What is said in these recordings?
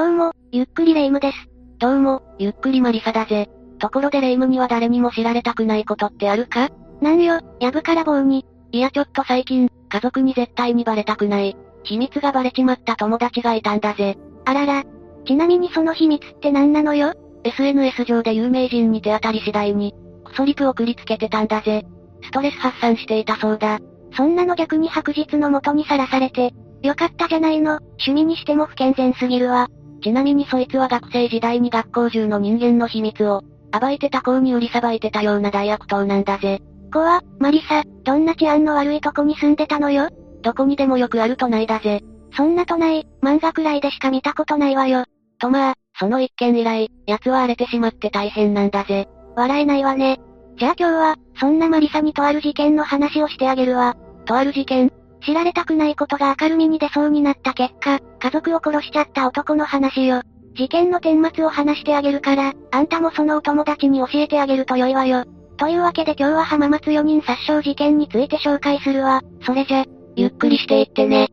どうも、ゆっくりレ夢ムです。どうも、ゆっくりマリサだぜ。ところでレ夢ムには誰にも知られたくないことってあるか？なんよ、やぶから棒に。いやちょっと最近、家族に絶対にバレたくない。秘密がバレちまった友達がいたんだぜ。あらら。ちなみにその秘密って何なのよ ?SNS 上で有名人に手当たり次第に、クソリプを送りつけてたんだぜ。ストレス発散していたそうだ。そんなの逆に白日のもとにさらされて、よかったじゃないの、趣味にしても不健全すぎるわ。ちなみにそいつは学生時代に学校中の人間の秘密を、暴いて他校に売りさばいてたような大悪党なんだぜ。子は、マリサ、どんな治安の悪いとこに住んでたのよ？どこにでもよくある都内だぜ。そんな都内、漫画くらいでしか見たことないわよ。とまあ、その一件以来、奴は荒れてしまって大変なんだぜ。笑えないわね。じゃあ今日は、そんなマリサにとある事件の話をしてあげるわ。とある事件知られたくないことが明るみに出そうになった結果、家族を殺しちゃった男の話よ。事件の顛末を話してあげるから、あんたもそのお友達に教えてあげると良いわよ。というわけで今日は浜松4人殺傷事件について紹介するわ。それじゃ、ゆっくりしていってね。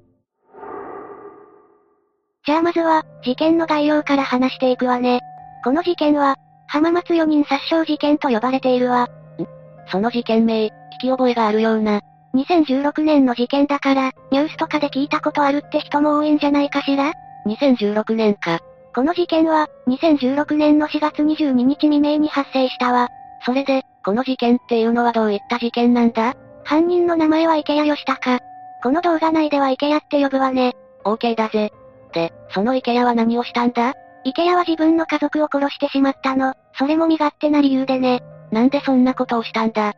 じゃあまずは、事件の概要から話していくわね。この事件は、浜松4人殺傷事件と呼ばれているわ。んその事件名、聞き覚えがあるような。2016年の事件だから、ニュースとかで聞いたことあるって人も多いんじゃないかしら ?2016 年か。この事件は、2016年の4月22日未明に発生したわ。それで、この事件っていうのはどういった事件なんだ？犯人の名前は池谷義孝。この動画内では池谷って呼ぶわね。OK だぜ。で、その池谷は何をしたんだ？池谷は自分の家族を殺してしまったの。それも身勝手な理由でね。なんでそんなことをしたんだ？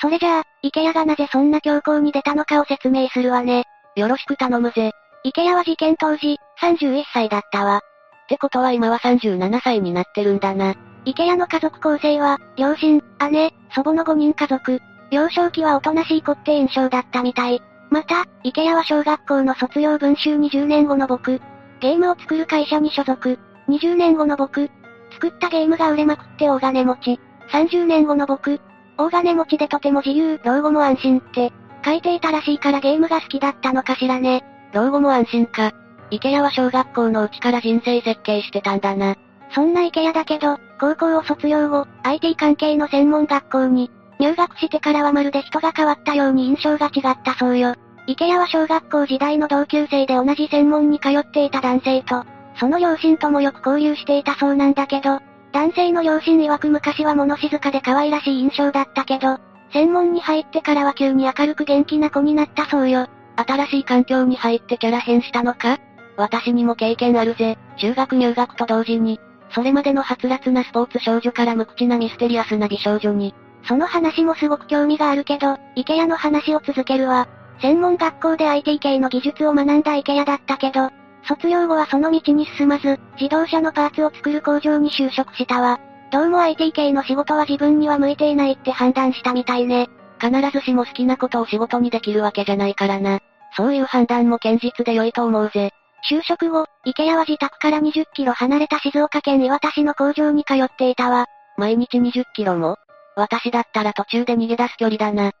それじゃあ、池谷がなぜそんな強行に出たのかを説明するわね。よろしく頼むぜ。池谷は事件当時、31歳だったわ。ってことは今は37歳になってるんだな。池谷の家族構成は、両親、姉、祖母の5人家族。幼少期はおとなしい子って印象だったみたい。また、池谷は小学校の卒業文集20年後の僕。ゲームを作る会社に所属。20年後の僕。作ったゲームが売れまくって大金持ち。30年後の僕。大金持ちでとても自由、老後も安心って、書いていたらしいからゲームが好きだったのかしらね。老後も安心か。池谷は小学校のうちから人生設計してたんだな。そんな池谷だけど、高校を卒業後、IT 関係の専門学校に、入学してからはまるで人が変わったように印象が違ったそうよ。池谷は小学校時代の同級生で同じ専門に通っていた男性と、その両親ともよく交流していたそうなんだけど、男性の両親曰く昔は物静かで可愛らしい印象だったけど、専門に入ってからは急に明るく元気な子になったそうよ。新しい環境に入ってキャラ変したのか？私にも経験あるぜ。中学入学と同時に、それまでのはつらつなスポーツ少女から無口なミステリアスな美少女に。その話もすごく興味があるけど、池谷の話を続けるわ。専門学校で IT 系の技術を学んだ池谷だったけど、卒業後はその道に進まず、自動車のパーツを作る工場に就職したわ。どうも IT 系の仕事は自分には向いていないって判断したみたいね。必ずしも好きなことを仕事にできるわけじゃないからな。そういう判断も堅実で良いと思うぜ。就職後、池谷は自宅から20キロ離れた静岡県磐田市の工場に通っていたわ。毎日20キロも？私だったら途中で逃げ出す距離だな。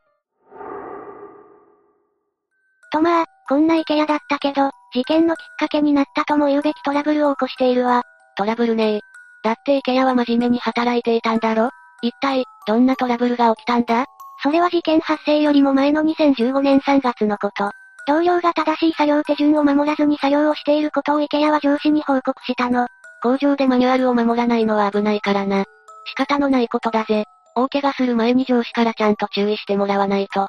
とまあ、こんな池谷だったけど、事件のきっかけになったとも言うべきトラブルを起こしているわ。トラブルねえ。だって池谷は真面目に働いていたんだろ一体、どんなトラブルが起きたんだ？それは事件発生よりも前の2015年3月のこと。同僚が正しい作業手順を守らずに作業をしていることを池谷は上司に報告したの。工場でマニュアルを守らないのは危ないからな。仕方のないことだぜ。大怪我する前に上司からちゃんと注意してもらわないと。っ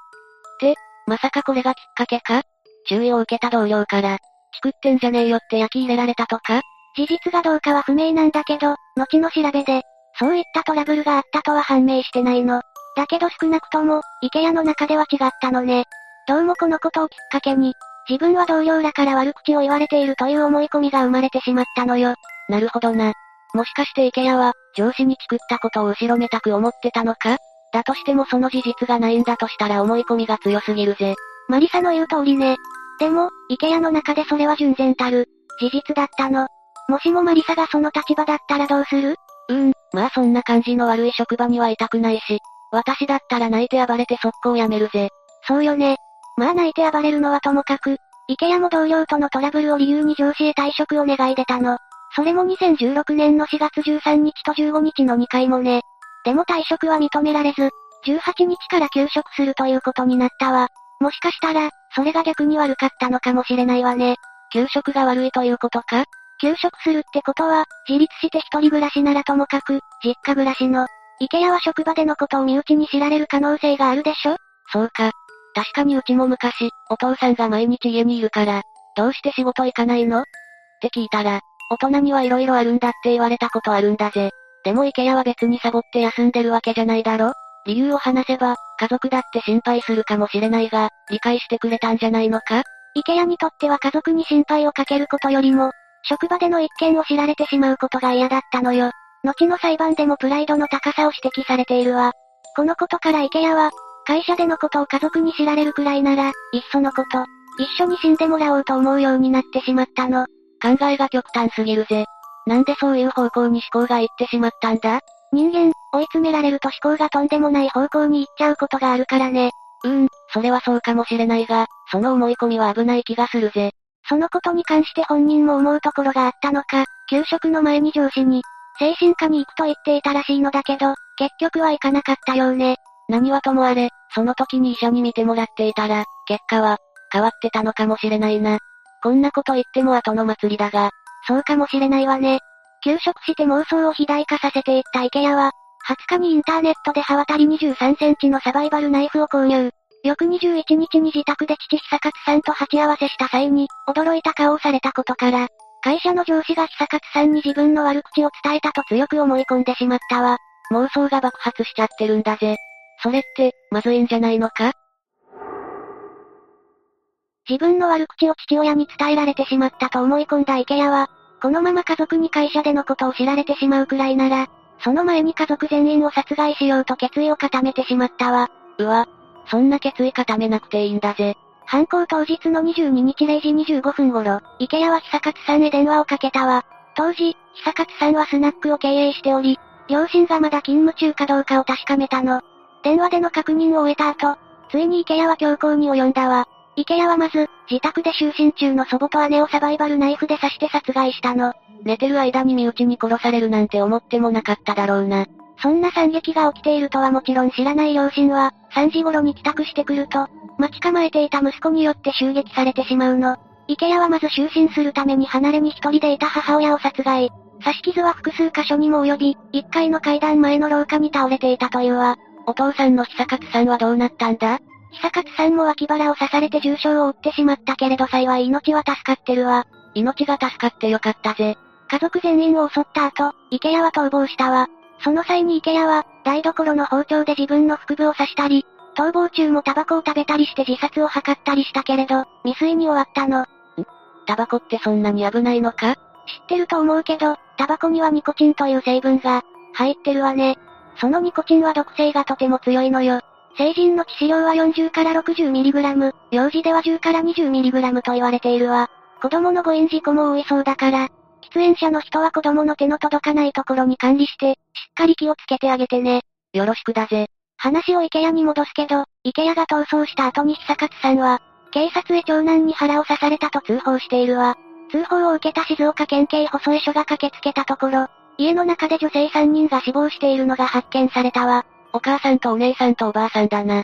て、まさかこれがきっかけか？注意を受けた同僚から、チクってんじゃねえよって焼き入れられたとか？事実がどうかは不明なんだけど、後の調べで、そういったトラブルがあったとは判明してないの。だけど少なくとも、池谷の中では違ったのね。どうもこのことをきっかけに、自分は同僚らから悪口を言われているという思い込みが生まれてしまったのよ。なるほどな。もしかして池谷は、上司に作ったことを後ろめたく思ってたのか？だとしてもその事実がないんだとしたら思い込みが強すぎるぜ。マリサの言う通りね。でも、池谷の中でそれは純然たる、事実だったの。もしもマリサがその立場だったらどうする？うーん、まあそんな感じの悪い職場にはいたくないし、私だったら泣いて暴れて速攻辞めるぜ。そうよね。まあ泣いて暴れるのはともかく、池谷も同僚とのトラブルを理由に上司へ退職を願い出たの。それも2016年の4月13日と15日の2回もね。でも退職は認められず、18日から休職するということになったわ。もしかしたら、それが逆に悪かったのかもしれないわね。休職が悪いということか？休職するってことは、自立して一人暮らしならともかく、実家暮らしの、池谷は職場でのことを身内に知られる可能性があるでしょ？そうか。確かにうちも昔、お父さんが毎日家にいるから、どうして仕事行かないの？って聞いたら、大人には色々あるんだって言われたことあるんだぜ。でも池谷は別にサボって休んでるわけじゃないだろ？理由を話せば、家族だって心配するかもしれないが、理解してくれたんじゃないのか？池谷にとっては家族に心配をかけることよりも、職場での一件を知られてしまうことが嫌だったのよ。後の裁判でもプライドの高さを指摘されているわ。このことから池谷は、会社でのことを家族に知られるくらいなら、いっそのこと、一緒に死んでもらおうと思うようになってしまったの。考えが極端すぎるぜ。なんでそういう方向に思考が行ってしまったんだ？人間、追い詰められると思考がとんでもない方向に行っちゃうことがあるからね。うーん、それはそうかもしれないが、その思い込みは危ない気がするぜ。そのことに関して本人も思うところがあったのか、給食の前に上司に、精神科に行くと言っていたらしいのだけど、結局は行かなかったようね。何はともあれ、その時に医者に見てもらっていたら、結果は、変わってたのかもしれないな。こんなこと言っても後の祭りだが、そうかもしれないわね。休職して妄想を肥大化させていった池谷は、20日にインターネットで刃渡り23センチのサバイバルナイフを購入。翌21日に自宅で父久勝さんと鉢合わせした際に、驚いた顔をされたことから、会社の上司が久勝さんに自分の悪口を伝えたと強く思い込んでしまったわ。妄想が爆発しちゃってるんだぜ。それって、まずいんじゃないのか？自分の悪口を父親に伝えられてしまったと思い込んだ池谷は、このまま家族に会社でのことを知られてしまうくらいなら、その前に家族全員を殺害しようと決意を固めてしまったわ。うわ、そんな決意固めなくていいんだぜ。犯行当日の22日0時25分頃、池谷は久勝さんへ電話をかけたわ。当時、久勝さんはスナックを経営しており、両親がまだ勤務中かどうかを確かめたの。電話での確認を終えた後、ついに池谷は強行に及んだわ。池谷はまず、自宅で就寝中の祖母と姉をサバイバルナイフで刺して殺害したの。寝てる間に身内に殺されるなんて思ってもなかっただろうな。そんな惨劇が起きているとはもちろん知らない両親は、3時頃に帰宅してくると、待ち構えていた息子によって襲撃されてしまうの。池谷はまず就寝するために離れに一人でいた母親を殺害。刺し傷は複数箇所にも及び、1階の階段前の廊下に倒れていたというわ。お父さんの久勝さんはどうなったんだ？久勝さんも脇腹を刺されて重傷を負ってしまったけれど幸い命は助かってるわ。命が助かってよかったぜ。家族全員を襲った後、池谷は逃亡したわ。その際に池谷は、台所の包丁で自分の腹部を刺したり、逃亡中もタバコを食べたりして自殺を図ったりしたけれど、未遂に終わったの。んタバコってそんなに危ないのか？知ってると思うけど、タバコにはニコチンという成分が、入ってるわね。そのニコチンは毒性がとても強いのよ。成人の致死量は40から 60mg、幼児では10から 20mg と言われているわ。子供の誤飲事故も多いそうだから、喫煙者の人は子供の手の届かないところに管理して、しっかり気をつけてあげてね。よろしくだぜ。話を池谷に戻すけど、池谷が逃走した後に久勝さんは、警察へ長男に腹を刺されたと通報しているわ。通報を受けた静岡県警細江署が駆けつけたところ、家の中で女性3人が死亡しているのが発見されたわ。お母さんとお姉さんとおばあさんだな。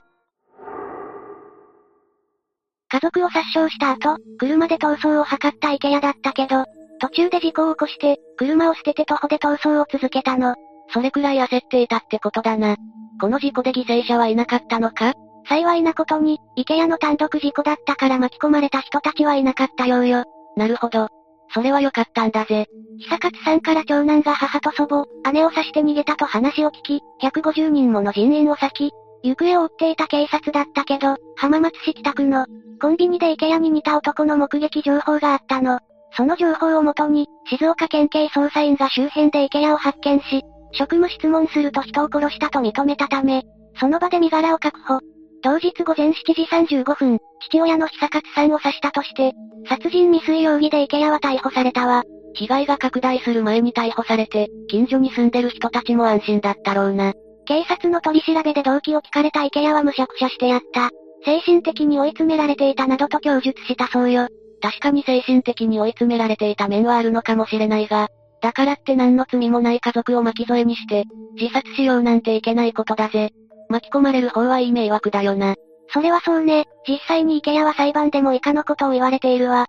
家族を殺傷した後、車で逃走を図った池谷だったけど、途中で事故を起こして、車を捨てて徒歩で逃走を続けたの。それくらい焦っていたってことだな。この事故で犠牲者はいなかったのか？幸いなことに、池谷の単独事故だったから巻き込まれた人たちはいなかったようよ。なるほど。それは良かったんだぜ。久勝さんから長男が母と祖母、姉を刺して逃げたと話を聞き、150人もの人員を割き、行方を追っていた警察だったけど、浜松市北区の、コンビニで池谷に似た男の目撃情報があったの。その情報をもとに、静岡県警捜査員が周辺で池谷を発見し、職務質問すると人を殺したと認めたため、その場で身柄を確保。同日午前7時35分、父親の久勝さんを刺したとして、殺人未遂容疑で池谷は逮捕されたわ。被害が拡大する前に逮捕されて、近所に住んでる人たちも安心だったろうな。警察の取り調べで動機を聞かれた池谷はむしゃくしゃしてやった。精神的に追い詰められていたなどと供述したそうよ。確かに精神的に追い詰められていた面はあるのかもしれないが、だからって何の罪もない家族を巻き添えにして、自殺しようなんていけないことだぜ。巻き込まれる方はいい迷惑だよな。それはそうね、実際に池谷は裁判でも以下のことを言われているわ。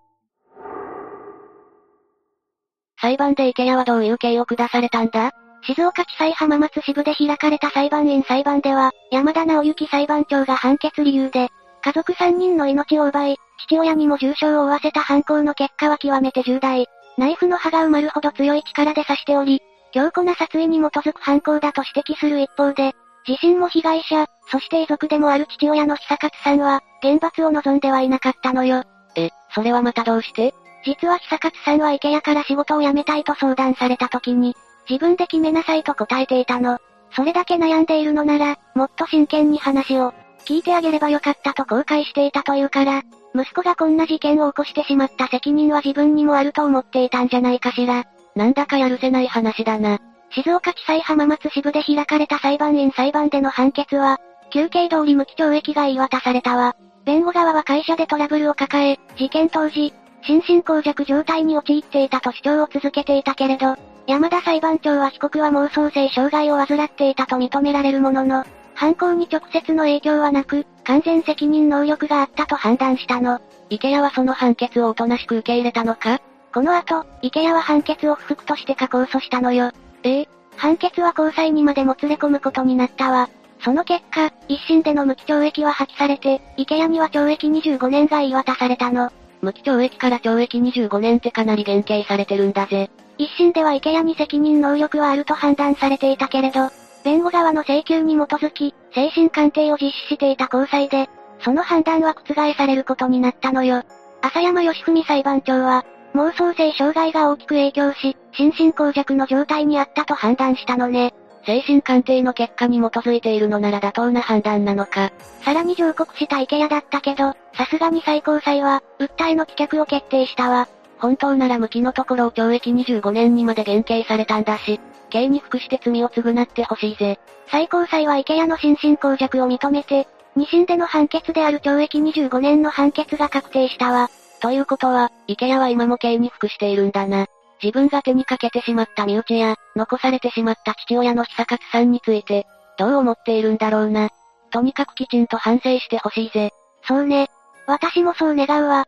裁判で池谷はどういう刑を下されたんだ？静岡地裁浜松支部で開かれた裁判員裁判では、山田直之裁判長が判決理由で、家族3人の命を奪い、父親にも重傷を負わせた犯行の結果は極めて重大。ナイフの刃が埋まるほど強い力で刺しており、強固な殺意に基づく犯行だと指摘する一方で、自身も被害者、そして遺族でもある父親の久勝さんは、厳罰を望んではいなかったのよ。え、それはまたどうして？実は久勝さんは池谷から仕事を辞めたいと相談された時に、自分で決めなさいと答えていたの。それだけ悩んでいるのなら、もっと真剣に話を、聞いてあげればよかったと後悔していたというから、息子がこんな事件を起こしてしまった責任は自分にもあると思っていたんじゃないかしら。なんだかやるせない話だな。静岡地裁浜松支部で開かれた裁判員裁判での判決は、休憩通り無期懲役が言い渡されたわ。弁護側は会社でトラブルを抱え、事件当時、心神耗弱状態に陥っていたと主張を続けていたけれど、山田裁判長は被告は妄想性障害を患っていたと認められるものの、犯行に直接の影響はなく、完全責任能力があったと判断したの。池谷はその判決をおとなしく受け入れたのか？この後、池谷は判決を不服として下控訴したのよ。ええ判決は交際にまでも連れ込むことになったわ。その結果、一審での無期懲役は破棄されて、池谷には懲役25年が言い渡されたの。無期懲役から懲役25年ってかなり減刑されてるんだぜ。一審では池谷に責任能力はあると判断されていたけれど、弁護側の請求に基づき、精神鑑定を実施していた交際で、その判断は覆されることになったのよ。浅山義文裁判長は、妄想性障害が大きく影響し、心神耗弱の状態にあったと判断したのね。精神鑑定の結果に基づいているのなら妥当な判断なのか。さらに上告した池谷だったけど、さすがに最高裁は、訴えの棄却を決定したわ。本当なら無期のところを懲役25年にまで減刑されたんだし、刑に服して罪を償ってほしいぜ。最高裁は池谷の心神耗弱を認めて、二審での判決である懲役25年の判決が確定したわ。ということは、池谷は今も刑に服しているんだな。自分が手にかけてしまった身内や、残されてしまった父親の久勝さんについて、どう思っているんだろうな。とにかくきちんと反省してほしいぜ。そうね。私もそう願うわ。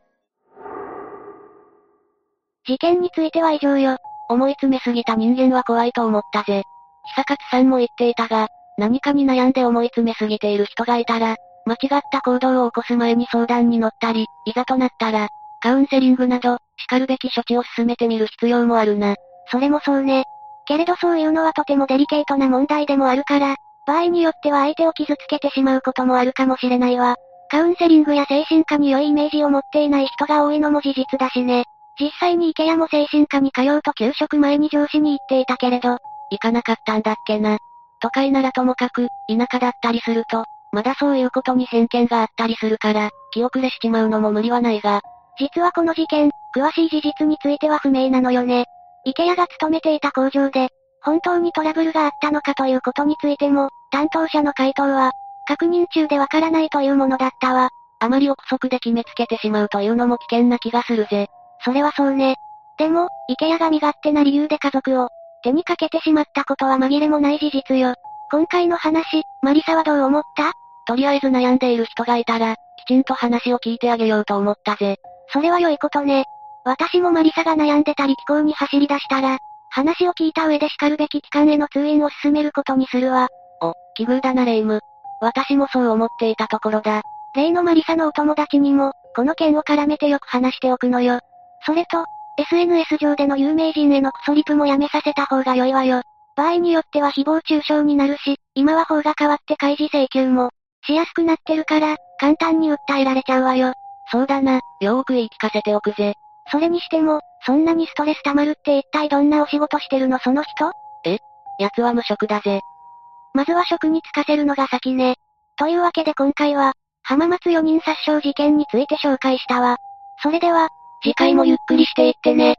事件については以上よ。思い詰めすぎた人間は怖いと思ったぜ。久勝さんも言っていたが、何かに悩んで思い詰めすぎている人がいたら、間違った行動を起こす前に相談に乗ったり、いざとなったら、カウンセリングなど、叱るべき処置を進めてみる必要もあるな。それもそうね。けれどそういうのはとてもデリケートな問題でもあるから、場合によっては相手を傷つけてしまうこともあるかもしれないわ。カウンセリングや精神科に良いイメージを持っていない人が多いのも事実だしね。実際に池谷も精神科に通うと給食前に上司に言っていたけれど、行かなかったんだっけな。都会ならともかく、田舎だったりすると、まだそういうことに偏見があったりするから、気遅れしちまうのも無理はないが、実はこの事件、詳しい事実については不明なのよね。池谷が勤めていた工場で、本当にトラブルがあったのかということについても、担当者の回答は、確認中でわからないというものだったわ。あまり憶測で決めつけてしまうというのも危険な気がするぜ。それはそうね。でも、池谷が身勝手な理由で家族を、手にかけてしまったことは紛れもない事実よ。今回の話、マリサはどう思った？とりあえず悩んでいる人がいたら、きちんと話を聞いてあげようと思ったぜ。それは良いことね。私もマリサが悩んでたり気候に走り出したら、話を聞いた上で叱るべき機関への通院を進めることにするわ。お、奇遇だなレイム。私もそう思っていたところだ。例のマリサのお友達にも、この件を絡めてよく話しておくのよ。それと、SNS 上での有名人へのクソリプもやめさせた方が良いわよ。場合によっては誹謗中傷になるし、今は法が変わって開示請求も、しやすくなってるから、簡単に訴えられちゃうわよ。そうだな、よーく言い聞かせておくぜ。それにしても、そんなにストレス溜まるって一体どんなお仕事してるのその人？え？奴は無職だぜ。まずは職に就かせるのが先ね。というわけで今回は、浜松4人殺傷事件について紹介したわ。それでは、次回もゆっくりしていってね。